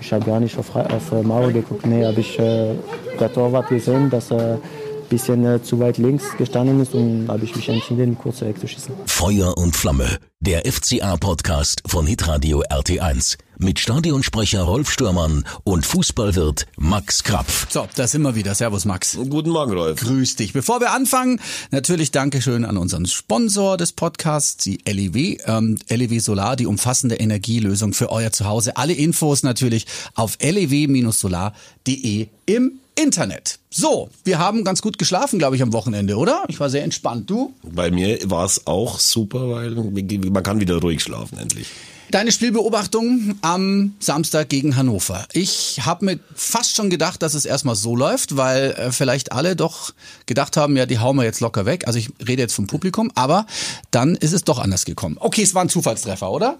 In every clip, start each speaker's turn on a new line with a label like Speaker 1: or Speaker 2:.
Speaker 1: Ich habe gar nicht auf, auf Mauer geguckt. Nee, habe ich äh, der Torwart gesehen, dass er ein bisschen äh, zu weit links gestanden ist und habe ich mich entschieden, kurz wegzuschießen.
Speaker 2: Feuer und Flamme, der FCA-Podcast von Hitradio RT1 mit Stadionsprecher Rolf Stürmann und Fußballwirt Max Krapf.
Speaker 3: So, da sind wir wieder. Servus Max.
Speaker 4: Guten Morgen, Rolf.
Speaker 3: Grüß dich. Bevor wir anfangen, natürlich Dankeschön an unseren Sponsor des Podcasts, die LEW. Ähm, LEW Solar, die umfassende Energielösung für euer Zuhause. Alle Infos natürlich auf lew-solar.de im Internet. So, wir haben ganz gut geschlafen, glaube ich, am Wochenende, oder? Ich war sehr entspannt. Du?
Speaker 4: Bei mir war es auch super, weil man kann wieder ruhig schlafen endlich.
Speaker 3: Deine Spielbeobachtung am Samstag gegen Hannover. Ich habe mir fast schon gedacht, dass es erstmal so läuft, weil äh, vielleicht alle doch gedacht haben, ja, die hauen wir jetzt locker weg. Also ich rede jetzt vom Publikum, aber dann ist es doch anders gekommen. Okay, es war ein Zufallstreffer, oder?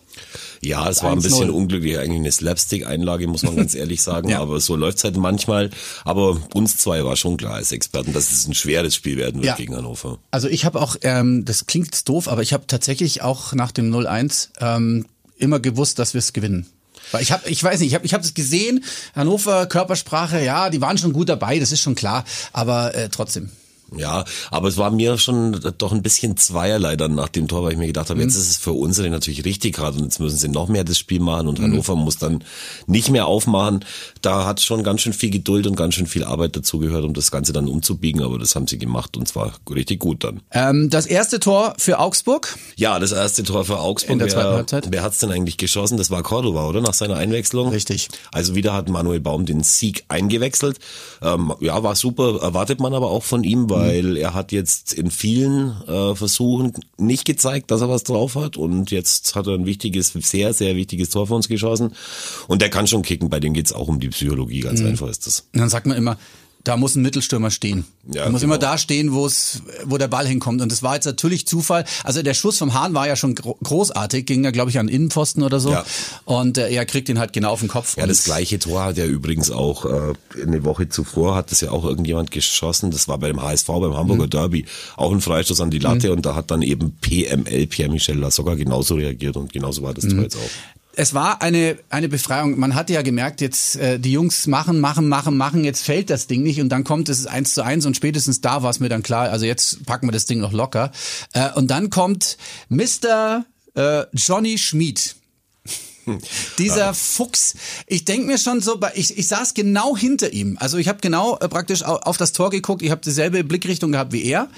Speaker 4: Ja, es war ein bisschen unglücklich, eigentlich eine Slapstick-Einlage, muss man ganz ehrlich sagen. ja. Aber so läuft's halt manchmal. Aber uns zwei war schon klar als Experten, dass es ein schweres Spiel werden wird ja. gegen Hannover.
Speaker 3: Also ich habe auch, ähm, das klingt doof, aber ich habe tatsächlich auch nach dem 0-1 ähm, immer gewusst, dass wir es gewinnen. Weil ich habe, ich weiß nicht, ich habe, ich habe es gesehen. Hannover Körpersprache, ja, die waren schon gut dabei, das ist schon klar. Aber äh, trotzdem.
Speaker 4: Ja, aber es war mir schon doch ein bisschen zweierlei dann nach dem Tor, weil ich mir gedacht habe, mhm. jetzt ist es für unsere natürlich richtig gerade und jetzt müssen sie noch mehr das Spiel machen und mhm. Hannover muss dann nicht mehr aufmachen. Da hat schon ganz schön viel Geduld und ganz schön viel Arbeit dazugehört, um das Ganze dann umzubiegen, aber das haben sie gemacht und zwar richtig gut dann.
Speaker 3: Ähm, das erste Tor für Augsburg?
Speaker 4: Ja, das erste Tor für Augsburg.
Speaker 3: In der zweiten wer, Halbzeit.
Speaker 4: Wer hat's denn eigentlich geschossen? Das war Cordova, oder? Nach seiner Einwechslung.
Speaker 3: Richtig.
Speaker 4: Also wieder hat Manuel Baum den Sieg eingewechselt. Ähm, ja, war super, erwartet man aber auch von ihm, weil weil er hat jetzt in vielen äh, Versuchen nicht gezeigt, dass er was drauf hat und jetzt hat er ein wichtiges, sehr, sehr wichtiges Tor für uns geschossen und der kann schon kicken, bei dem geht's auch um die Psychologie, ganz mhm. einfach ist das.
Speaker 3: Und dann sagt man immer, da muss ein Mittelstürmer stehen. Ja, er muss genau. immer da stehen, wo es, wo der Ball hinkommt. Und das war jetzt natürlich Zufall. Also der Schuss vom Hahn war ja schon großartig, ging ja, glaube ich, an Innenpfosten oder so. Ja. Und äh, er kriegt ihn halt genau auf den Kopf.
Speaker 4: Ja, das gleiche Tor hat er übrigens auch äh, eine Woche zuvor hat das ja auch irgendjemand geschossen. Das war bei dem HSV, beim Hamburger mhm. Derby. Auch ein Freistoß an die Latte mhm. und da hat dann eben PML, Pierre-Michel Lasogga, genauso reagiert und genauso war das mhm. Tor jetzt auch
Speaker 3: es war eine, eine Befreiung. Man hatte ja gemerkt, jetzt äh, die Jungs machen, machen, machen, machen, jetzt fällt das Ding nicht und dann kommt es eins zu eins und spätestens da war es mir dann klar, also jetzt packen wir das Ding noch locker. Äh, und dann kommt Mr. Äh, Johnny Schmid. Dieser Fuchs, ich denke mir schon so, ich, ich saß genau hinter ihm. Also ich habe genau äh, praktisch auf das Tor geguckt, ich habe dieselbe Blickrichtung gehabt wie er.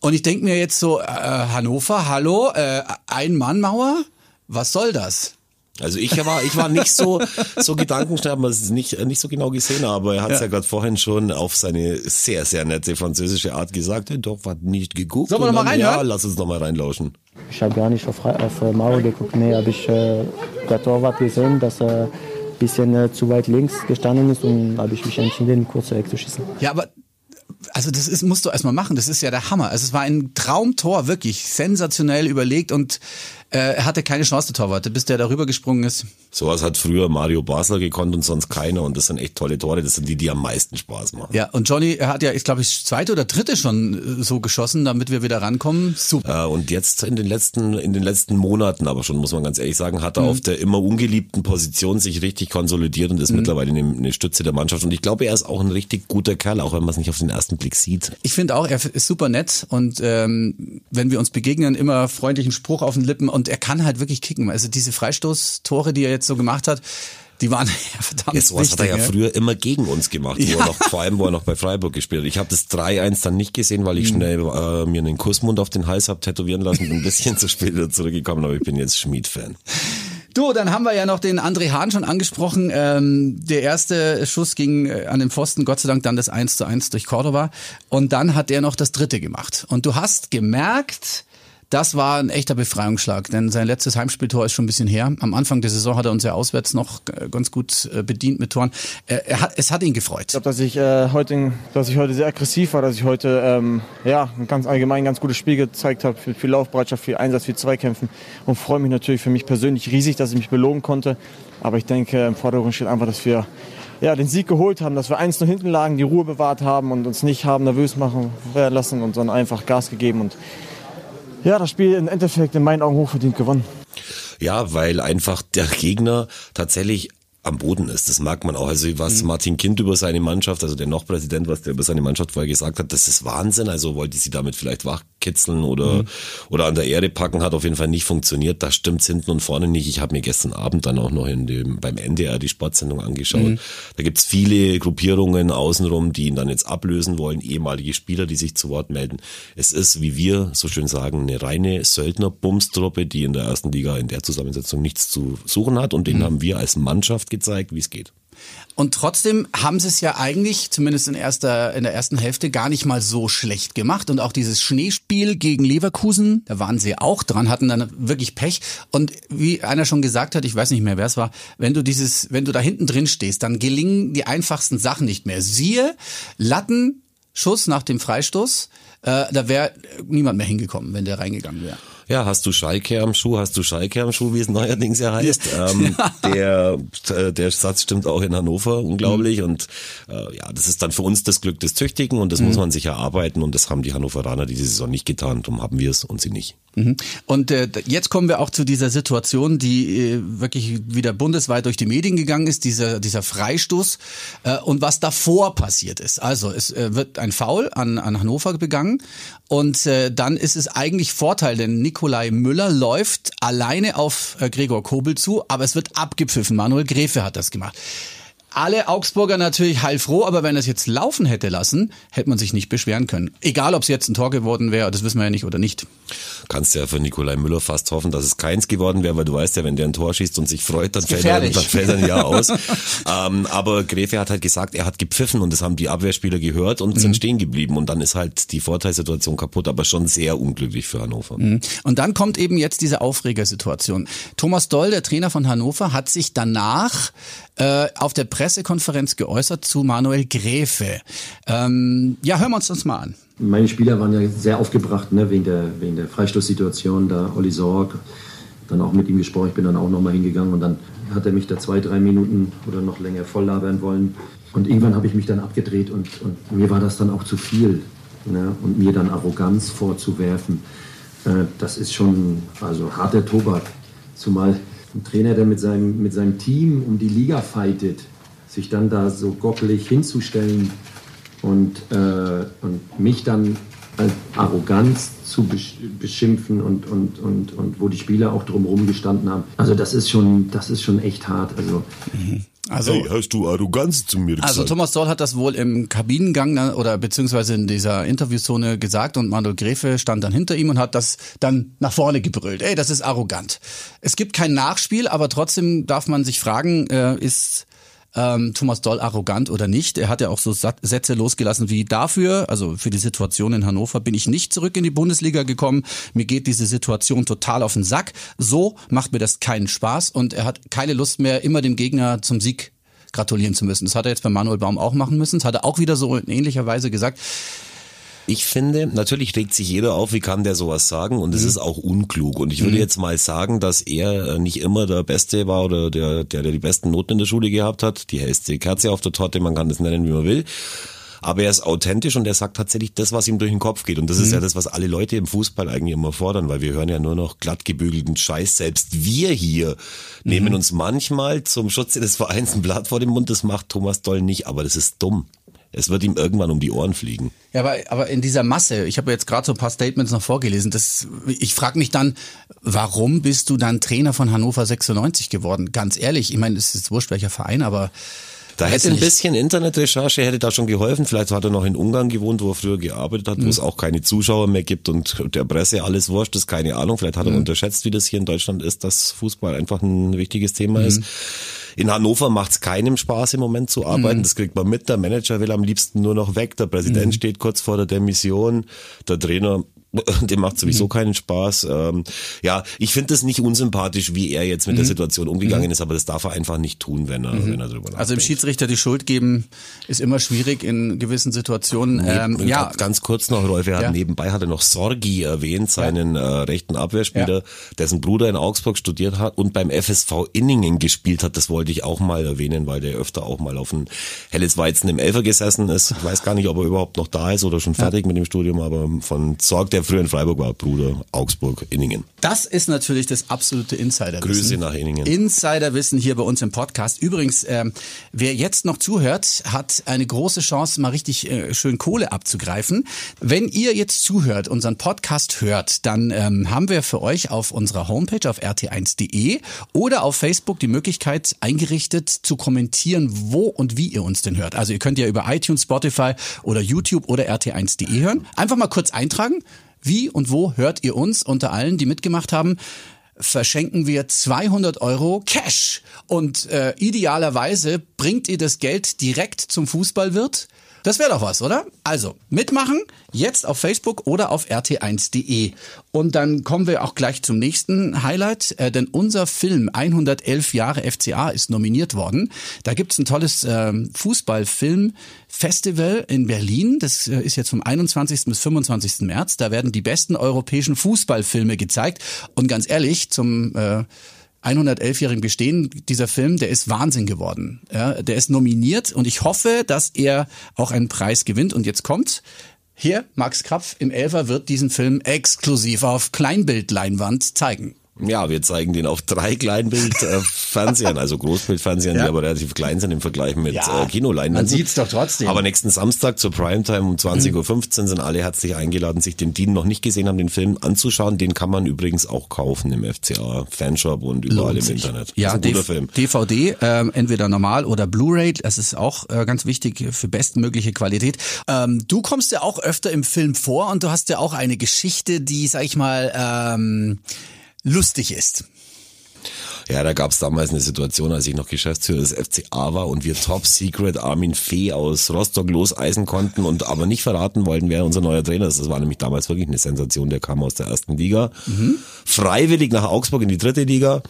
Speaker 3: Und ich denke mir jetzt so, äh, Hannover, hallo, äh, Ein-Mann-Mauer, was soll das?
Speaker 4: Also ich war, ich war nicht so, so gedankenschnell, aber es nicht, nicht so genau gesehen, aber er hat es ja, ja gerade vorhin schon auf seine sehr, sehr nette französische Art gesagt, hey, doch, hat nicht geguckt.
Speaker 3: Sollen wir nochmal rein?
Speaker 4: Ja, lass uns nochmal reinlauschen.
Speaker 1: Ich habe gar nicht auf, auf Mauer geguckt, nee, habe ich äh, der Torwart gesehen, dass er ein bisschen äh, zu weit links gestanden ist und habe ich mich entschieden, kurz wegzuschießen.
Speaker 3: Ja, aber also das ist, musst du erstmal machen. Das ist ja der Hammer. Also es war ein Traumtor, wirklich sensationell überlegt und äh, er hatte keine Chance, der Torwart, bis der darüber gesprungen ist.
Speaker 4: Sowas hat früher Mario Basler gekonnt und sonst keiner und das sind echt tolle Tore. Das sind die, die am meisten Spaß machen.
Speaker 3: Ja, und Johnny, er hat ja, ich glaube, ich zweite oder dritte schon äh, so geschossen, damit wir wieder rankommen. Super.
Speaker 4: Äh, und jetzt in den letzten, in den letzten Monaten, aber schon muss man ganz ehrlich sagen, hat er mhm. auf der immer ungeliebten Position sich richtig konsolidiert und ist mhm. mittlerweile eine, eine Stütze der Mannschaft. Und ich glaube, er ist auch ein richtig guter Kerl, auch wenn man es nicht auf den ersten Blick sieht.
Speaker 3: Ich finde auch, er ist super nett und ähm, wenn wir uns begegnen, immer freundlichen Spruch auf den Lippen und er kann halt wirklich kicken. Also diese Freistoßtore, die er jetzt so gemacht hat, die waren ja verdammt ja,
Speaker 4: sowas
Speaker 3: wichtig,
Speaker 4: hat er ja, früher immer gegen uns gemacht, ja. wo er noch, vor allem wo er noch bei Freiburg gespielt hat. Ich habe das 3-1 dann nicht gesehen, weil ich mhm. schnell äh, mir einen Kussmund auf den Hals habe tätowieren lassen und ein bisschen zu spät wieder zurückgekommen, aber ich bin jetzt Schmied-Fan.
Speaker 3: Du, dann haben wir ja noch den André Hahn schon angesprochen. Ähm, der erste Schuss ging äh, an den Pfosten, Gott sei Dank dann das 1 zu 1 durch Cordova. Und dann hat er noch das dritte gemacht. Und du hast gemerkt, das war ein echter Befreiungsschlag, denn sein letztes Heimspieltor ist schon ein bisschen her. Am Anfang der Saison hat er uns ja auswärts noch äh, ganz gut äh, bedient mit Toren. Er hat, es hat ihn gefreut.
Speaker 5: Ich glaube, dass ich äh, heute, dass ich heute sehr aggressiv war, dass ich heute ähm, ja ein ganz allgemein ganz gutes Spiel gezeigt habe, viel, viel Laufbereitschaft, viel Einsatz, viel Zweikämpfen und freue mich natürlich für mich persönlich riesig, dass ich mich belogen konnte. Aber ich denke, im Vordergrund steht einfach, dass wir ja, den Sieg geholt haben, dass wir eins nur hinten lagen, die Ruhe bewahrt haben und uns nicht haben nervös machen lassen und sondern einfach Gas gegeben und ja, das Spiel im Endeffekt in meinen Augen hochverdient gewonnen.
Speaker 4: Ja, weil einfach der Gegner tatsächlich am Boden ist. Das merkt man auch. Also was mhm. Martin Kind über seine Mannschaft, also der noch Präsident, was der über seine Mannschaft vorher gesagt hat, das ist Wahnsinn. Also wollte sie damit vielleicht wachkitzeln oder, mhm. oder an der Erde packen, hat auf jeden Fall nicht funktioniert. Da stimmt's hinten und vorne nicht. Ich habe mir gestern Abend dann auch noch in dem, beim NDR die Sportsendung angeschaut. Mhm. Da gibt's viele Gruppierungen außenrum, die ihn dann jetzt ablösen wollen, ehemalige Spieler, die sich zu Wort melden. Es ist, wie wir so schön sagen, eine reine Söldner-Bumstruppe, die in der ersten Liga in der Zusammensetzung nichts zu suchen hat und den mhm. haben wir als Mannschaft gezeigt, wie es geht.
Speaker 3: Und trotzdem haben sie es ja eigentlich, zumindest in, erster, in der ersten Hälfte, gar nicht mal so schlecht gemacht. Und auch dieses Schneespiel gegen Leverkusen, da waren sie auch dran, hatten dann wirklich Pech. Und wie einer schon gesagt hat, ich weiß nicht mehr, wer es war, wenn du dieses, wenn du da hinten drin stehst, dann gelingen die einfachsten Sachen nicht mehr. Siehe, Latten, Schuss nach dem Freistoß, äh, da wäre niemand mehr hingekommen, wenn der reingegangen wäre
Speaker 4: ja, hast du Schalke am Schuh, hast du Schalke am Schuh, wie es neuerdings ja heißt. ähm, der, äh, der Satz stimmt auch in Hannover, unglaublich. Mhm. Und äh, ja, das ist dann für uns das Glück des Tüchtigen und das mhm. muss man sich erarbeiten und das haben die Hannoveraner diese Saison nicht getan. Darum haben wir es und sie nicht.
Speaker 3: Mhm. Und äh, jetzt kommen wir auch zu dieser Situation, die äh, wirklich wieder bundesweit durch die Medien gegangen ist, dieser, dieser Freistoß äh, und was davor passiert ist. Also es äh, wird ein Foul an, an Hannover begangen und äh, dann ist es eigentlich Vorteil, denn Nikolai Müller läuft alleine auf äh, Gregor Kobel zu, aber es wird abgepfiffen. Manuel Gräfe hat das gemacht alle Augsburger natürlich heilfroh, aber wenn er es jetzt laufen hätte lassen, hätte man sich nicht beschweren können. Egal, ob es jetzt ein Tor geworden wäre, das wissen wir ja nicht oder nicht.
Speaker 4: Kannst ja für Nikolai Müller fast hoffen, dass es keins geworden wäre, weil du weißt ja, wenn der ein Tor schießt und sich freut, dann, fällt er, dann fällt er ein Jahr aus. ähm, aber Gräfe hat halt gesagt, er hat gepfiffen und das haben die Abwehrspieler gehört und mhm. sind stehen geblieben und dann ist halt die Vorteilssituation kaputt, aber schon sehr unglücklich für Hannover. Mhm.
Speaker 3: Und dann kommt eben jetzt diese Aufregersituation. Thomas Doll, der Trainer von Hannover, hat sich danach äh, auf der Pressekonferenz geäußert zu Manuel Gräfe. Ähm, ja, hören wir uns das mal an.
Speaker 6: Meine Spieler waren ja sehr aufgebracht ne, wegen, der, wegen der Freistoßsituation, da Olli Sorg, dann auch mit ihm gesprochen, ich bin dann auch nochmal hingegangen und dann hat er mich da zwei, drei Minuten oder noch länger voll labern wollen. Und irgendwann habe ich mich dann abgedreht und, und mir war das dann auch zu viel. Ne, und mir dann Arroganz vorzuwerfen, äh, das ist schon also harter Tobak. Zumal ein Trainer, der mit seinem, mit seinem Team um die Liga fightet, sich dann da so gockelig hinzustellen und, äh, und mich dann als Arroganz zu beschimpfen und, und, und, und wo die Spieler auch drumherum gestanden haben. Also das ist schon, das ist schon echt hart. Also
Speaker 4: mhm. Also, hey, hast du Arroganz zu mir also
Speaker 3: gesagt? Also Thomas Doll hat das wohl im Kabinengang oder beziehungsweise in dieser Interviewzone gesagt und Manuel Gräfe stand dann hinter ihm und hat das dann nach vorne gebrüllt. Ey, das ist arrogant. Es gibt kein Nachspiel, aber trotzdem darf man sich fragen, äh, ist ähm, Thomas Doll arrogant oder nicht. Er hat ja auch so Sätze losgelassen wie dafür, also für die Situation in Hannover bin ich nicht zurück in die Bundesliga gekommen. Mir geht diese Situation total auf den Sack. So macht mir das keinen Spaß und er hat keine Lust mehr, immer dem Gegner zum Sieg gratulieren zu müssen. Das hat er jetzt bei Manuel Baum auch machen müssen. Das hat er auch wieder so in ähnlicher Weise gesagt.
Speaker 4: Ich finde, natürlich regt sich jeder auf, wie kann der sowas sagen und es mhm. ist auch unklug. Und ich würde mhm. jetzt mal sagen, dass er äh, nicht immer der Beste war oder der, der, der die besten Noten in der Schule gehabt hat. Die hellste Kerze auf der Torte, man kann das nennen, wie man will. Aber er ist authentisch und er sagt tatsächlich das, was ihm durch den Kopf geht. Und das mhm. ist ja das, was alle Leute im Fußball eigentlich immer fordern, weil wir hören ja nur noch glatt gebügelten Scheiß. Selbst wir hier mhm. nehmen uns manchmal zum Schutze des Vereins ein Blatt vor den Mund. Das macht Thomas Doll nicht, aber das ist dumm es wird ihm irgendwann um die Ohren fliegen.
Speaker 3: Ja, aber, aber in dieser Masse, ich habe jetzt gerade so ein paar Statements noch vorgelesen, das, ich frage mich dann, warum bist du dann Trainer von Hannover 96 geworden? Ganz ehrlich, ich meine, es ist wurscht welcher Verein, aber
Speaker 4: da hätte ein bisschen Internetrecherche hätte da schon geholfen. Vielleicht hat er noch in Ungarn gewohnt, wo er früher gearbeitet hat, mhm. wo es auch keine Zuschauer mehr gibt und der Presse alles wurscht ist, keine Ahnung. Vielleicht hat er mhm. unterschätzt, wie das hier in Deutschland ist, dass Fußball einfach ein wichtiges Thema mhm. ist. In Hannover macht es keinem Spaß im Moment zu arbeiten. Mhm. Das kriegt man mit. Der Manager will am liebsten nur noch weg. Der Präsident mhm. steht kurz vor der Demission. Der Trainer dem macht sowieso mhm. keinen Spaß. Ähm, ja, ich finde es nicht unsympathisch, wie er jetzt mit mhm. der Situation umgegangen mhm. ist, aber das darf er einfach nicht tun, wenn er, mhm. wenn er drüber nachdenkt.
Speaker 3: Also im Schiedsrichter die Schuld geben ist immer schwierig in gewissen Situationen.
Speaker 4: Nee, ähm, ja, ganz kurz noch, Rolf, er hat ja. nebenbei hat er noch Sorgi erwähnt, seinen ja. äh, rechten Abwehrspieler, ja. dessen Bruder in Augsburg studiert hat und beim FSV Inningen gespielt hat. Das wollte ich auch mal erwähnen, weil der öfter auch mal auf ein helles Weizen im Elfer gesessen ist. Ich weiß gar nicht, ob er überhaupt noch da ist oder schon fertig mit dem Studium, aber von Sorg, der früher in Freiburg war, Bruder, Augsburg, Inningen.
Speaker 3: Das ist natürlich das absolute Insiderwissen.
Speaker 4: Grüße nach Inningen.
Speaker 3: Insiderwissen hier bei uns im Podcast. Übrigens, ähm, wer jetzt noch zuhört, hat eine große Chance, mal richtig äh, schön Kohle abzugreifen. Wenn ihr jetzt zuhört, unseren Podcast hört, dann ähm, haben wir für euch auf unserer Homepage auf rt1.de oder auf Facebook die Möglichkeit eingerichtet zu kommentieren, wo und wie ihr uns denn hört. Also ihr könnt ja über iTunes, Spotify oder YouTube oder rt1.de hören. Einfach mal kurz eintragen. Wie und wo hört ihr uns? Unter allen, die mitgemacht haben, verschenken wir 200 Euro Cash. Und äh, idealerweise bringt ihr das Geld direkt zum Fußballwirt. Das wäre doch was, oder? Also, mitmachen, jetzt auf Facebook oder auf rt1.de. Und dann kommen wir auch gleich zum nächsten Highlight, äh, denn unser Film 111 Jahre FCA ist nominiert worden. Da gibt's ein tolles äh, Fußballfilmfestival in Berlin. Das äh, ist jetzt vom 21. bis 25. März. Da werden die besten europäischen Fußballfilme gezeigt. Und ganz ehrlich, zum äh, 111-jährigen Bestehen dieser Film, der ist Wahnsinn geworden. Ja, der ist nominiert und ich hoffe, dass er auch einen Preis gewinnt. Und jetzt kommt hier, Max Krapf im Elfer wird diesen Film exklusiv auf Kleinbildleinwand zeigen.
Speaker 4: Ja, wir zeigen den auf drei Kleinbildfernsehern, also Großbildfernsehern,
Speaker 3: Ja.
Speaker 4: die aber relativ klein sind im Vergleich mit
Speaker 3: Ja,
Speaker 4: äh, Kinoleinwänden.
Speaker 3: man sieht's doch trotzdem.
Speaker 4: Aber nächsten Samstag zur Primetime um 20.15 Uhr sind alle herzlich eingeladen, sich den, die noch nicht gesehen haben, den Film anzuschauen. Den kann man übrigens auch kaufen im FCA Fanshop und überall
Speaker 3: Lohnt
Speaker 4: im
Speaker 3: sich.
Speaker 4: Internet.
Speaker 3: Ja,
Speaker 4: das ist ein guter Film.
Speaker 3: DVD, ähm, entweder normal oder Blu-ray. Das ist auch äh, ganz wichtig für bestmögliche Qualität. Ähm, du kommst ja auch öfter im Film vor und du hast ja auch eine Geschichte, die, sag ich mal, ähm, lustig ist.
Speaker 4: Ja, da gab es damals eine Situation, als ich noch Geschäftsführer des FCA war und wir Top Secret Armin Fee aus Rostock loseisen konnten und aber nicht verraten wollten, wer unser neuer Trainer ist. Das war nämlich damals wirklich eine Sensation. Der kam aus der ersten Liga, freiwillig nach Augsburg in die dritte Liga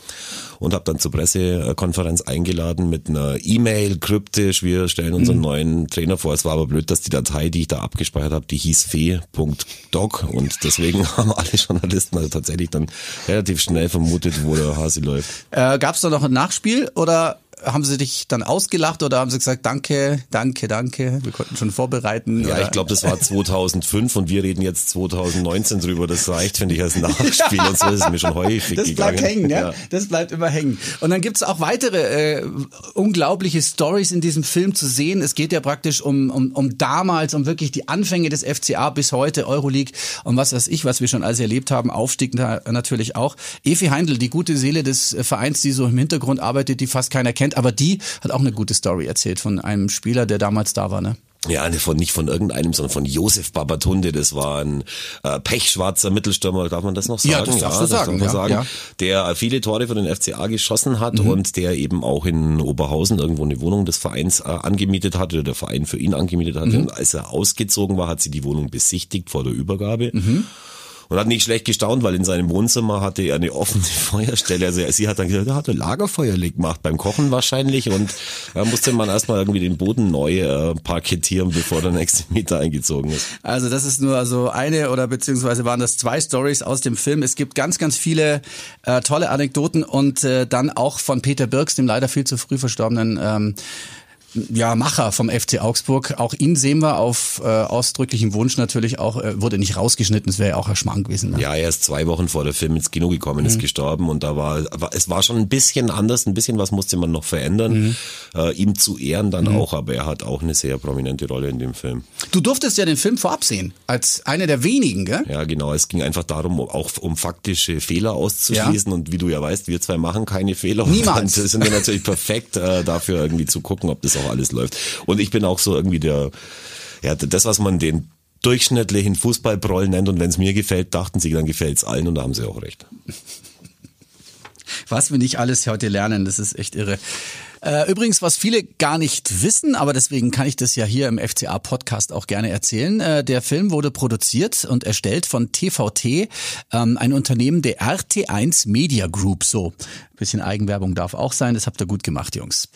Speaker 4: und habe dann zur Pressekonferenz eingeladen mit einer E-Mail, kryptisch, wir stellen unseren neuen Trainer vor. Es war aber blöd, dass die Datei, die ich da abgespeichert habe, die hieß fee.doc und deswegen haben alle Journalisten also tatsächlich dann relativ schnell vermutet, wo der Hase läuft.
Speaker 3: Äh, Gab es da noch ein Nachspiel oder haben sie dich dann ausgelacht oder haben sie gesagt, danke, danke, danke, wir konnten schon vorbereiten?
Speaker 4: Ja,
Speaker 3: oder?
Speaker 4: ich glaube, das war 2005 und wir reden jetzt 2019 drüber. Das reicht, finde ich, als Nachspiel. Und so ist es mir schon häufig
Speaker 3: Das
Speaker 4: gegangen.
Speaker 3: bleibt hängen, ja?
Speaker 4: Ja.
Speaker 3: Das bleibt immer hängen. Und dann gibt's auch weitere äh, unglaubliche Stories in diesem Film zu sehen. Es geht ja praktisch um, um, um damals, um wirklich die Anfänge des FCA bis heute, Euroleague und was weiß ich, was wir schon alles erlebt haben, Aufstieg natürlich auch. Evi Heindl, die gute Seele des äh, Vereins, die so im Hintergrund arbeitet, die fast keiner kennt, aber die hat auch eine gute Story erzählt von einem Spieler, der damals da war, ne?
Speaker 4: Ja, ne, von, nicht von irgendeinem, sondern von Josef Babatunde. Das war ein äh, pechschwarzer Mittelstürmer, darf man das noch sagen?
Speaker 3: Ja, das darfst du sagen,
Speaker 4: darf man
Speaker 3: ja, ja.
Speaker 4: Der viele Tore für den FCA geschossen hat
Speaker 3: Mhm.
Speaker 4: und der eben auch in Oberhausen irgendwo eine Wohnung des Vereins äh, angemietet hat oder der Verein für ihn angemietet hat.
Speaker 3: Mhm.
Speaker 4: Und als er ausgezogen war, hat sie die Wohnung besichtigt vor der Übergabe.
Speaker 3: Mhm.
Speaker 4: Und hat nicht schlecht gestaunt, weil in seinem Wohnzimmer hatte er eine offene Feuerstelle. Also sie hat dann gesagt, er hatte Lagerfeuer gemacht, beim Kochen wahrscheinlich. Und da musste man erstmal irgendwie den Boden neu äh, parkettieren, bevor der nächste Mieter eingezogen ist.
Speaker 3: Also das ist nur so eine oder beziehungsweise waren das zwei Stories aus dem Film. Es gibt ganz, ganz viele äh, tolle Anekdoten und äh, dann auch von Peter Birks, dem leider viel zu früh verstorbenen ähm, ja, Macher vom FC Augsburg. Auch ihn sehen wir auf äh, ausdrücklichen Wunsch natürlich auch, äh, wurde nicht rausgeschnitten, das wäre ja auch ein Schmarrn gewesen. Ne?
Speaker 4: Ja, er ist zwei Wochen vor der Film ins Kino gekommen,
Speaker 3: Mhm.
Speaker 4: ist gestorben und da war, war, es war schon ein bisschen anders, ein bisschen was musste man noch verändern,
Speaker 3: Mhm.
Speaker 4: äh, ihm zu ehren dann auch, aber er hat auch eine sehr prominente Rolle in dem Film.
Speaker 3: Du durftest ja den Film vorab sehen, als einer der wenigen, gell?
Speaker 4: Ja, genau. Es ging einfach darum, auch um faktische Fehler auszuschließen. Und wie du ja weißt, wir zwei machen keine Fehler.
Speaker 3: Niemals.
Speaker 4: Und dann sind wir natürlich perfekt äh, dafür, irgendwie zu gucken, ob das auch alles läuft. Und ich bin auch so irgendwie der, ja, das, was man den durchschnittlichen Fußballproll nennt. Und wenn es mir gefällt, dachten sie, dann gefällt's allen. Und da haben sie auch recht.
Speaker 3: Was wir nicht alles heute lernen, das ist echt irre. Äh, übrigens, was viele gar nicht wissen, aber deswegen kann ich das ja hier im FCA-Podcast auch gerne erzählen. Äh, der Film wurde produziert und erstellt von TVT, ähm, ein Unternehmen der RT1 Media Group. So, Bisschen Eigenwerbung darf auch sein, das habt ihr gut gemacht, Jungs.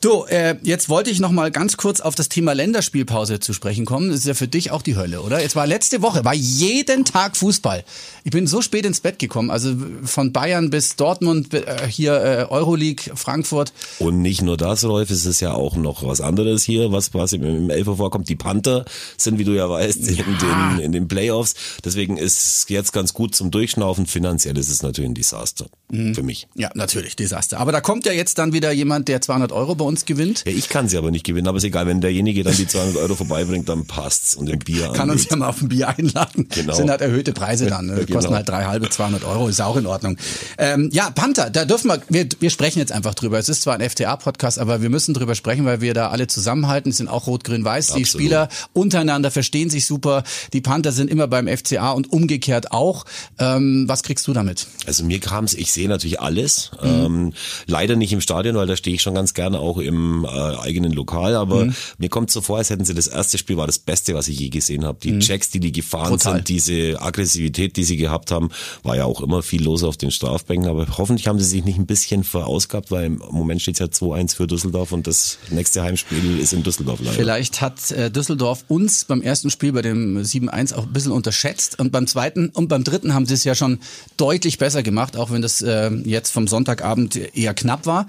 Speaker 3: Du, äh, jetzt wollte ich noch mal ganz kurz auf das Thema Länderspielpause zu sprechen kommen. Das ist ja für dich auch die Hölle, oder? Jetzt war letzte Woche, war jeden Tag Fußball. Ich bin so spät ins Bett gekommen, also von Bayern bis Dortmund, äh, hier äh, Euroleague, Frankfurt.
Speaker 4: Und nicht nur das, Rolf, es ist ja auch noch was anderes hier, was quasi im Elfer vorkommt. Die Panther sind, wie du ja weißt, ja. In, den, in den Playoffs. Deswegen ist jetzt ganz gut zum Durchschnaufen. Finanziell ist es natürlich ein Desaster mhm. für mich.
Speaker 3: Ja, natürlich Desaster. Aber da kommt ja jetzt dann wieder jemand, der 200 Euro bei uns gewinnt.
Speaker 4: Ja, ich kann sie aber nicht gewinnen, aber ist egal. Wenn derjenige dann die 200 Euro vorbeibringt, dann passt's und ein Bier
Speaker 3: Kann angeht. uns ja mal auf ein Bier einladen. Genau. Sind halt erhöhte Preise dann. Ne? Kosten genau. halt drei halbe 200 Euro, ist auch in Ordnung. Ähm, ja, Panther, da dürfen wir, wir, wir sprechen jetzt einfach drüber. Es ist zwar ein FTA-Podcast, aber wir müssen drüber sprechen, weil wir da alle zusammenhalten. Es sind auch Rot-Grün-Weiß. Die Spieler untereinander verstehen sich super. Die Panther sind immer beim FCA und umgekehrt auch. Ähm, was kriegst du damit?
Speaker 4: Also mir kam es, ich sehe natürlich alles. Mhm. Ähm, leider nicht im Stadion, weil da stehe ich schon ganz gerne auch im äh, eigenen Lokal. Aber mhm. mir kommt so vor, als hätten sie das erste Spiel war das Beste, was ich je gesehen habe. Die mhm. Checks, die die gefahren Total. sind, diese Aggressivität, die sie gehabt haben, war ja auch immer viel los auf den Strafbänken. Aber hoffentlich haben sie sich nicht ein bisschen verausgabt, weil im Moment steht es ja 2-1 für Düsseldorf und das nächste Heimspiel ist in Düsseldorf leider.
Speaker 3: Vielleicht hat äh, Düsseldorf uns beim ersten Spiel bei dem 7-1 auch ein bisschen unterschätzt und beim zweiten und beim dritten haben sie es ja schon deutlich besser gemacht, auch wenn das äh, jetzt vom Sonntagabend eher knapp war.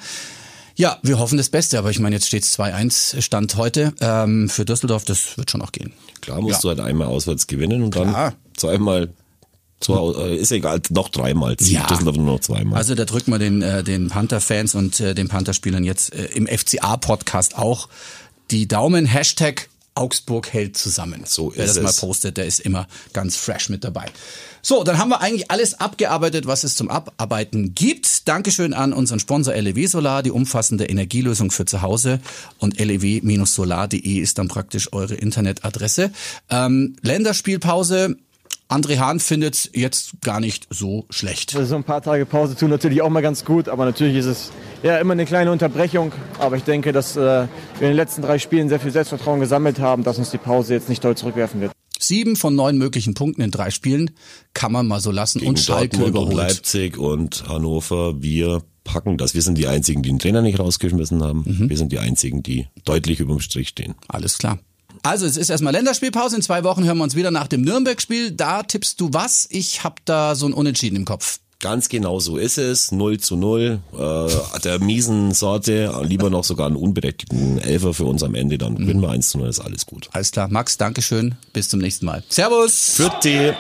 Speaker 3: Ja, wir hoffen das Beste, aber ich meine, jetzt steht es 2-1 Stand heute ähm, für Düsseldorf, das wird schon auch gehen.
Speaker 4: Klar musst ja. du halt einmal auswärts gewinnen und Klar. dann zweimal zu, äh, ist egal, noch dreimal.
Speaker 3: Ja. Düsseldorf nur noch zweimal. Also da drücken wir den, äh, den Panther-Fans und äh, den Panther-Spielern jetzt äh, im FCA-Podcast auch die Daumen. Hashtag Augsburg hält zusammen.
Speaker 4: So
Speaker 3: Wer
Speaker 4: ist
Speaker 3: das mal postet, der ist immer ganz fresh mit dabei. So, dann haben wir eigentlich alles abgearbeitet, was es zum Abarbeiten gibt. Dankeschön an unseren Sponsor LEW Solar, die umfassende Energielösung für zu Hause. Und lew-solar.de ist dann praktisch eure Internetadresse. Ähm, Länderspielpause. André Hahn findet jetzt gar nicht so schlecht.
Speaker 5: Also so ein paar Tage Pause tun natürlich auch mal ganz gut, aber natürlich ist es ja immer eine kleine Unterbrechung. Aber ich denke, dass äh, wir in den letzten drei Spielen sehr viel Selbstvertrauen gesammelt haben, dass uns die Pause jetzt nicht doll zurückwerfen wird.
Speaker 3: Sieben von neun möglichen Punkten in drei Spielen kann man mal so lassen Gegen und Schalke Dortmund überholt.
Speaker 4: Und Leipzig und Hannover, wir packen das. Wir sind die Einzigen, die den Trainer nicht rausgeschmissen haben. Mhm. Wir sind die Einzigen, die deutlich überm Strich stehen.
Speaker 3: Alles klar. Also es ist erstmal Länderspielpause. In zwei Wochen hören wir uns wieder nach dem Nürnberg-Spiel. Da tippst du was? Ich habe da so ein Unentschieden im Kopf.
Speaker 4: Ganz genau so ist es. 0 zu 0. Äh, der miesen Sorte, lieber noch sogar einen unberechtigten Elfer für uns am Ende, dann gewinnen wir 1 zu 0, ist alles gut.
Speaker 3: Alles klar. Max, Dankeschön. Bis zum nächsten Mal. Servus.
Speaker 4: Für die.